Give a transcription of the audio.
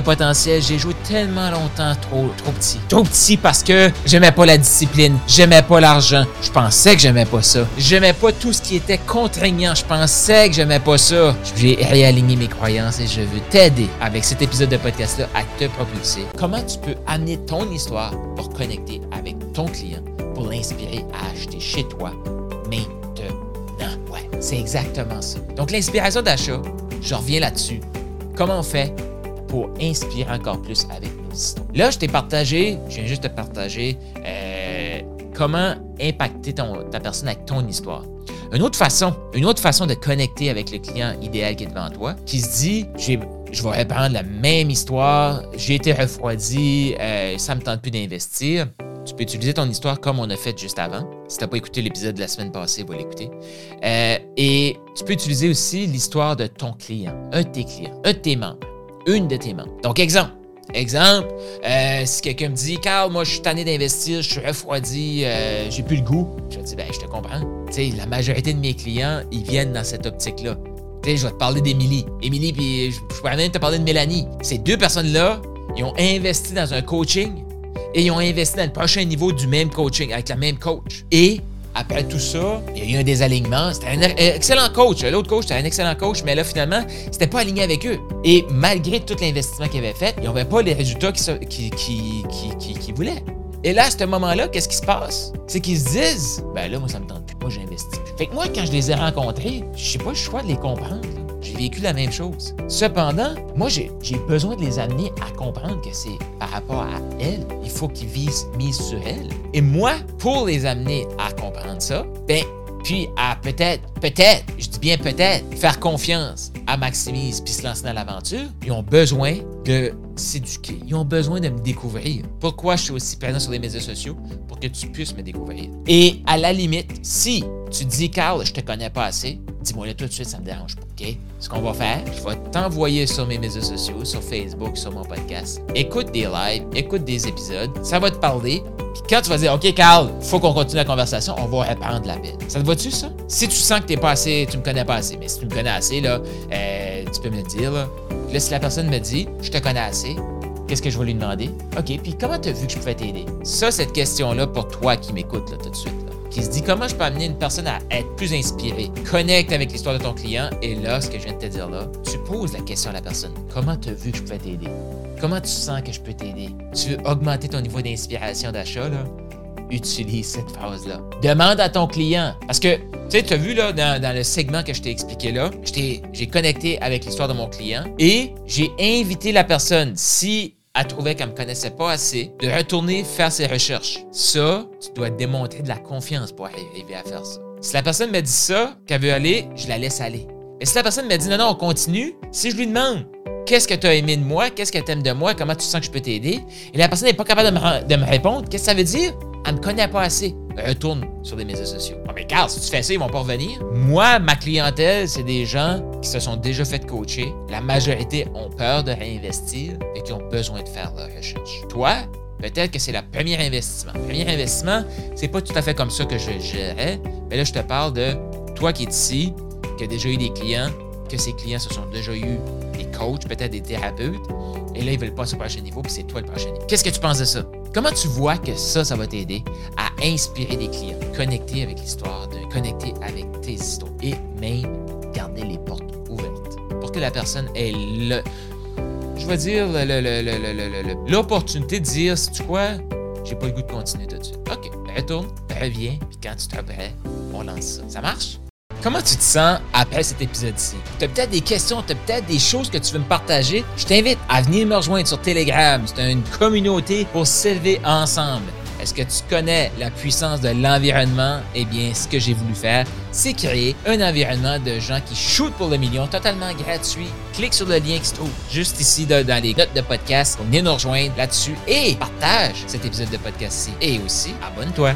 potentiel. J'ai joué tellement longtemps trop, trop petit. Trop petit parce que j'aimais pas la discipline, j'aimais pas l'argent. Je pensais que j'aimais pas ça. J'aimais pas tout ce qui était contraignant. Je pensais que j'aimais pas ça. J'ai réaligné mes croyances et je veux t'aider avec cet épisode de podcast-là à te propulser. Comment tu peux amener ton histoire pour connecter avec ton client, pour l'inspirer à acheter chez toi maintenant? Ouais, c'est exactement ça. Donc l'inspiration d'achat, je reviens là-dessus. Comment on fait pour inspirer encore plus avec nos histoires. Là, je t'ai partagé, je viens juste te partager euh, comment impacter ta personne avec ton histoire. Une autre façon, une autre façon de connecter avec le client idéal qui est devant toi, qui se dit, je vais reprendre la même histoire, j'ai été refroidi, euh, ça me tente plus d'investir. Tu peux utiliser ton histoire comme on a fait juste avant. Si tu n'as pas écouté l'épisode de la semaine passée, va l'écouter. Euh, et tu peux utiliser aussi l'histoire de ton client, un de tes clients, un de tes membres une de tes membres. Donc, exemple. Exemple, euh, si quelqu'un me dit, Carl, moi, je suis tanné d'investir, je suis refroidi, euh, j'ai plus le goût, je dire, ben, je te comprends. Tu sais, la majorité de mes clients, ils viennent dans cette optique-là. Tu sais, je vais te parler d'Émilie. Émilie, puis je pourrais même te parler de Mélanie. Ces deux personnes-là, ils ont investi dans un coaching et ils ont investi dans le prochain niveau du même coaching, avec la même coach. Et après tout ça, il y a eu un désalignement. C'était un excellent coach. L'autre coach, c'était un excellent coach, mais là, finalement, c'était pas aligné avec eux. Et malgré tout l'investissement qu'ils avaient fait, ils n'avaient pas les résultats qu'ils qui, qui, voulaient. Et là, à ce moment-là, qu'est-ce qui se passe? C'est qu'ils se disent, ben là, moi, ça me tente plus. Moi, j'investis. Fait que moi, quand je les ai rencontrés, je sais pas le choix de les comprendre. J'ai vécu la même chose. Cependant, moi, j'ai besoin de les amener à comprendre que c'est par rapport à elles, il faut qu'ils visent mise sur elles. Et moi, pour les amener à comprendre ça, ben, puis à peut-être, peut-être, je dis bien peut-être, faire confiance à Maximise puis se lancer dans l'aventure, ils ont besoin de s'éduquer. Ils ont besoin de me découvrir. Pourquoi je suis aussi présent sur les médias sociaux? Pour que tu puisses me découvrir. Et à la limite, si tu dis, Carl, je te connais pas assez, dis-moi le tout de suite, ça me dérange pas. OK? Ce qu'on va faire, je vais t'envoyer sur mes médias sociaux, sur Facebook, sur mon podcast. Écoute des lives, écoute des épisodes, ça va te parler. Puis quand tu vas dire, OK, Carl, faut qu'on continue la conversation, on va reprendre la bête. Ça te va-tu, ça? Si tu sens que t'es pas assez, tu me connais pas assez, mais si tu me connais assez, là, euh, tu peux me le dire, là. Là, si la personne me dit, je te connais assez, qu'est-ce que je vais lui demander? OK, puis comment tu as vu que je pouvais t'aider? Ça, cette question-là, pour toi qui m'écoutes, là, tout de suite, qui se dit comment je peux amener une personne à être plus inspirée. Connecte avec l'histoire de ton client? Et là, ce que je viens de te dire là, tu poses la question à la personne. Comment tu as vu que je pouvais t'aider? Comment tu sens que je peux t'aider? Tu veux augmenter ton niveau d'inspiration d'achat? Utilise cette phrase-là. Demande à ton client. Parce que, tu sais, tu as vu là, dans, le segment que je t'ai expliqué là, j'ai connecté avec l'histoire de mon client et j'ai invité la personne. Si elle trouvait qu'elle me connaissait pas assez, de retourner faire ses recherches. Ça, tu dois démontrer de la confiance pour arriver à faire ça. Si la personne me dit ça, qu'elle veut aller, je la laisse aller. Mais si la personne me dit non, non, on continue, si je lui demande qu'est-ce que tu as aimé de moi, qu'est-ce que tu aimes de moi, comment tu sens que je peux t'aider, et la personne n'est pas capable de me répondre, qu'est-ce que ça veut dire? Elle me connaît pas assez. Retourne sur les médias sociaux. Oh, mais Carl, si tu fais ça, ils vont pas revenir. Moi, ma clientèle, c'est des gens qui se sont déjà fait coacher. La majorité ont peur de réinvestir et qui ont besoin de faire leur recherche. Toi, peut-être que c'est le premier investissement. Le premier investissement, c'est pas tout à fait comme ça que je gérais, mais là, je te parle de toi qui es ici, qui a déjà eu des clients, que ces clients se sont déjà eu des coachs, peut-être des thérapeutes, et là, ils veulent passer au prochain niveau, puis c'est toi le prochain niveau. Qu'est-ce que tu penses de ça? Comment tu vois que ça, ça va t'aider à inspirer des clients, connecter avec l'histoire, de connecter avec tes histoires et même garder les portes ouvertes pour que la personne ait le, je vais dire, l'opportunité de dire, c'est quoi, j'ai pas le goût de continuer tout de suite. OK, retourne, reviens, puis quand tu te prêt, on lance ça. Ça marche? Comment tu te sens après cet épisode-ci? Tu as peut-être des questions, tu as peut-être des choses que tu veux me partager? Je t'invite à venir me rejoindre sur Telegram. C'est une communauté pour s'élever ensemble. Est-ce que tu connais la puissance de l'environnement? Eh bien, ce que j'ai voulu faire, c'est créer un environnement de gens qui shootent pour le million totalement gratuit. Clique sur le lien qui se trouve juste ici dans les notes de podcast pour venir nous rejoindre là-dessus et partage cet épisode de podcast-ci. Et aussi, abonne-toi.